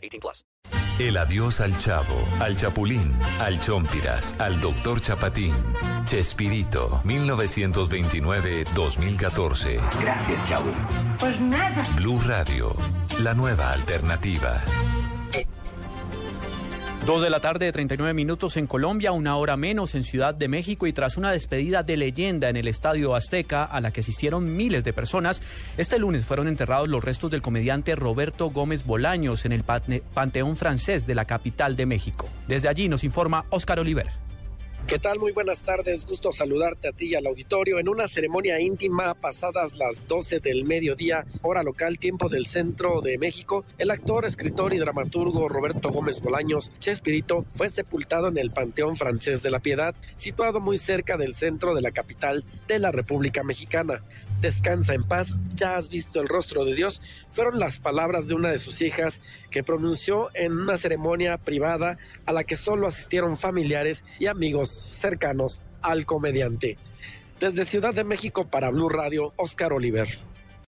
18 plus. El adiós al Chavo, al Chapulín, al Chompiras, al Doctor Chapatín. Chespirito, 1929-2014. Gracias, Chavo. Pues nada. Blue Radio, la nueva alternativa. Dos de la tarde, 39 minutos en Colombia, una hora menos en Ciudad de México y tras una despedida de leyenda en el Estadio Azteca a la que asistieron miles de personas, este lunes fueron enterrados los restos del comediante Roberto Gómez Bolaños en el Panteón Francés de la capital de México. Desde allí nos informa Óscar Oliver. ¿Qué tal? Muy buenas tardes. Gusto saludarte a ti y al auditorio en una ceremonia íntima pasadas las 12 del mediodía, hora local, tiempo del centro de México. El actor, escritor y dramaturgo Roberto Gómez Bolaños, Chespirito, fue sepultado en el Panteón Francés de la Piedad, situado muy cerca del centro de la capital de la República Mexicana. Descansa en paz, ya has visto el rostro de Dios, fueron las palabras de una de sus hijas que pronunció en una ceremonia privada a la que solo asistieron familiares y amigos cercanos al comediante. Desde Ciudad de México para Blue Radio, Oscar Oliver.